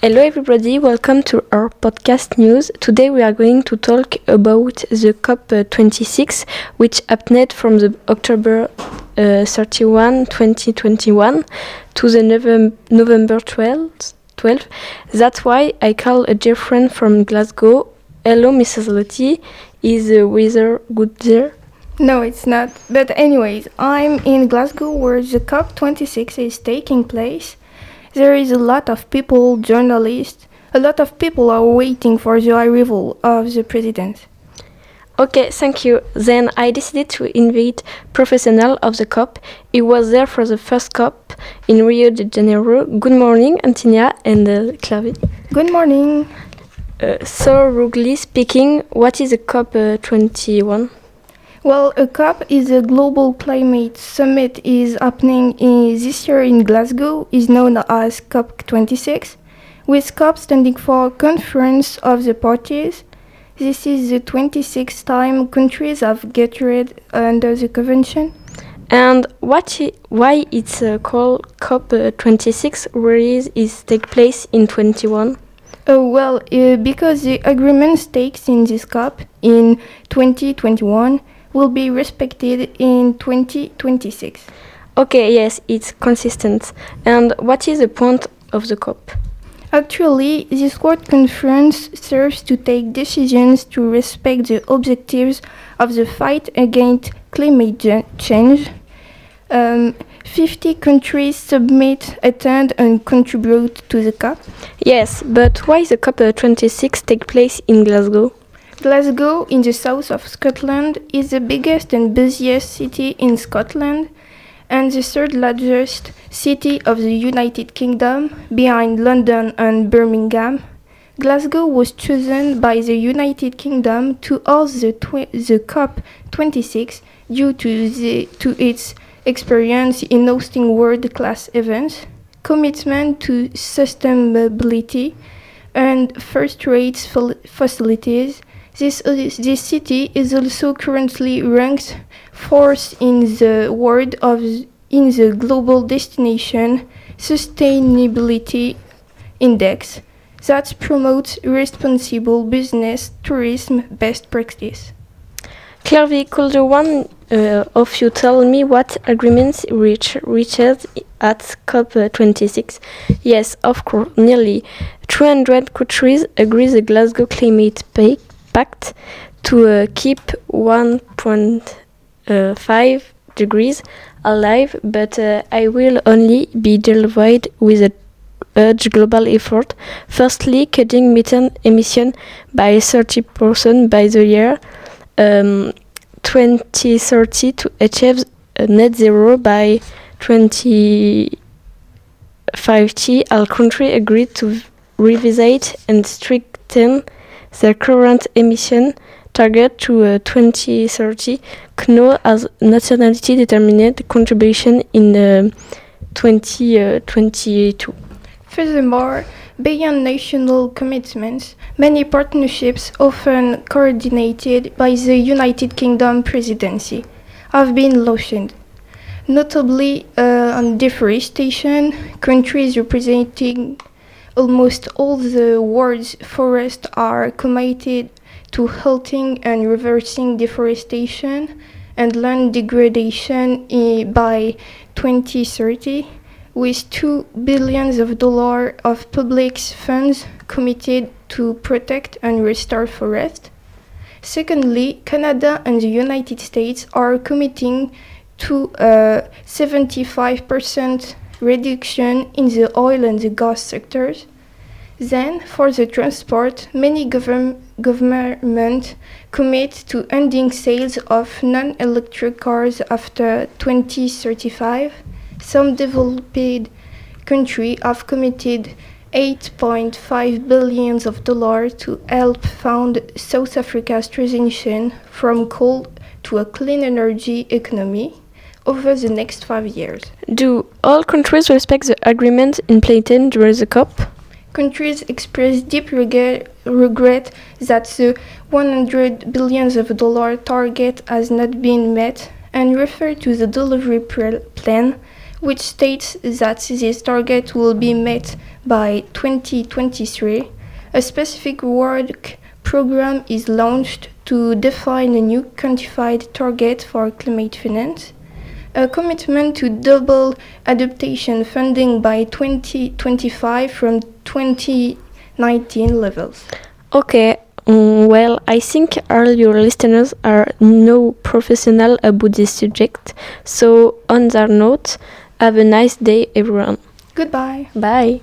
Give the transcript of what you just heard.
Hello, everybody. Welcome to our podcast news. Today we are going to talk about the COP26, which happened from the October uh, 31, 2021 to the November, November 12, 12. That's why I call a dear friend from Glasgow. Hello, Mrs. Lottie. Is the weather good there? No, it's not. But, anyways, I'm in Glasgow where the COP26 is taking place. There is a lot of people, journalists, a lot of people are waiting for the arrival of the president. Okay, thank you. Then I decided to invite professional of the COP. He was there for the first COP in Rio de Janeiro. Good morning, Antonia and uh, Clavi. Good morning. Uh, so, Rugli speaking, what is the COP uh, 21? Well, a COP is a global climate summit is happening in, this year in Glasgow is known as COP26 with COP standing for Conference of the Parties. This is the 26th time countries have gathered under the convention. And what I, why it's uh, called COP26 whereas it take place in 21? Oh, well, uh, because the agreement takes in this COP in 2021 will be respected in 2026. Okay, yes, it's consistent. And what is the point of the COP? Actually, this World Conference serves to take decisions to respect the objectives of the fight against climate change. Um, 50 countries submit, attend, and contribute to the COP. Yes, but why the COP26 take place in Glasgow? Glasgow, in the south of Scotland, is the biggest and busiest city in Scotland and the third largest city of the United Kingdom, behind London and Birmingham. Glasgow was chosen by the United Kingdom to host the, the COP26 due to, the, to its experience in hosting world class events, commitment to sustainability, and first rate facilities this, uh, this city is also currently ranked fourth in the world of in the Global Destination Sustainability Index that promotes responsible business tourism best practice. Clairvy, could one uh, of you tell me what agreements reach, reached at COP26? Yes, of course, nearly 200 countries agree the Glasgow Climate Pact Pact to uh, keep 1.5 degrees alive, but uh, I will only be delivered with a urge global effort. Firstly, cutting methane emission by 30% by the year um, 2030 to achieve net zero by 2050. All countries agreed to revisit and strengthen their current emission target to uh, 2030 CNO as nationality determined contribution in uh, 2022. Furthermore, beyond national commitments, many partnerships, often coordinated by the United Kingdom presidency, have been launched. Notably uh, on deforestation, countries representing almost all the world's forests are committed to halting and reversing deforestation and land degradation by 2030 with 2 billions of dollars of public funds committed to protect and restore forests. Secondly, Canada and the United States are committing to uh, a 75% reduction in the oil and the gas sectors. Then, for the transport, many govern governments commit to ending sales of non-electric cars after 2035. Some developed countries have committed 8.5 billions of dollars to help fund South Africa's transition from coal to a clean energy economy over the next five years. Do all countries respect the agreement in Platen during the COP? Countries express deep regret, regret that the 100 billions of dollar target has not been met and refer to the delivery plan which states that this target will be met by 2023. A specific work program is launched to define a new quantified target for climate finance. A commitment to double adaptation funding by 2025 from 2019 levels. Okay, mm, well, I think all your listeners are no professional about this subject. So, on that note, have a nice day, everyone. Goodbye. Bye.